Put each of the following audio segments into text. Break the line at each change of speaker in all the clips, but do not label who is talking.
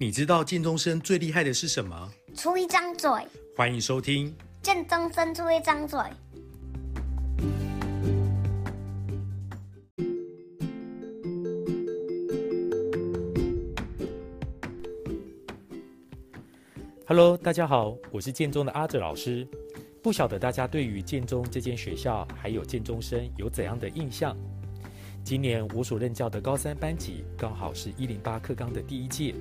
你知道建中生最厉害的是什么？
出一张嘴。
欢迎收听
建中生出一张嘴。
Hello，大家好，我是建中的阿哲老师。不晓得大家对于建中这间学校还有建中生有怎样的印象？今年我所任教的高三班级刚好是一零八课纲的第一届。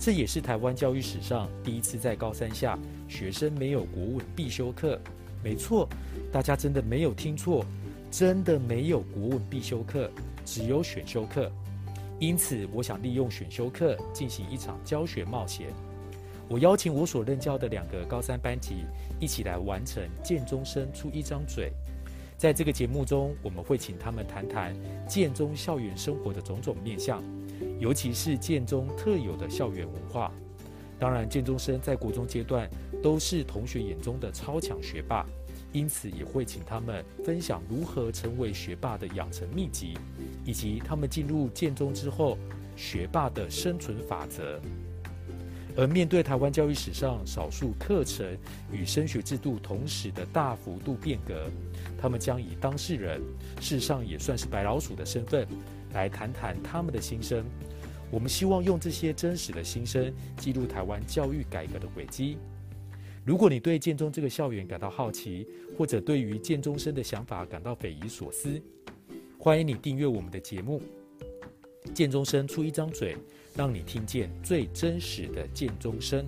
这也是台湾教育史上第一次在高三下学生没有国文必修课。没错，大家真的没有听错，真的没有国文必修课，只有选修课。因此，我想利用选修课进行一场教学冒险。我邀请我所任教的两个高三班级一起来完成建中生出一张嘴。在这个节目中，我们会请他们谈谈建中校园生活的种种面向。尤其是建中特有的校园文化，当然建中生在国中阶段都是同学眼中的超强学霸，因此也会请他们分享如何成为学霸的养成秘籍，以及他们进入建中之后学霸的生存法则。而面对台湾教育史上少数课程与升学制度同时的大幅度变革，他们将以当事人，事实上也算是白老鼠的身份，来谈谈他们的心声。我们希望用这些真实的心声，记录台湾教育改革的轨迹。如果你对建中这个校园感到好奇，或者对于建中生的想法感到匪夷所思，欢迎你订阅我们的节目。建中生出一张嘴，让你听见最真实的剑钟声。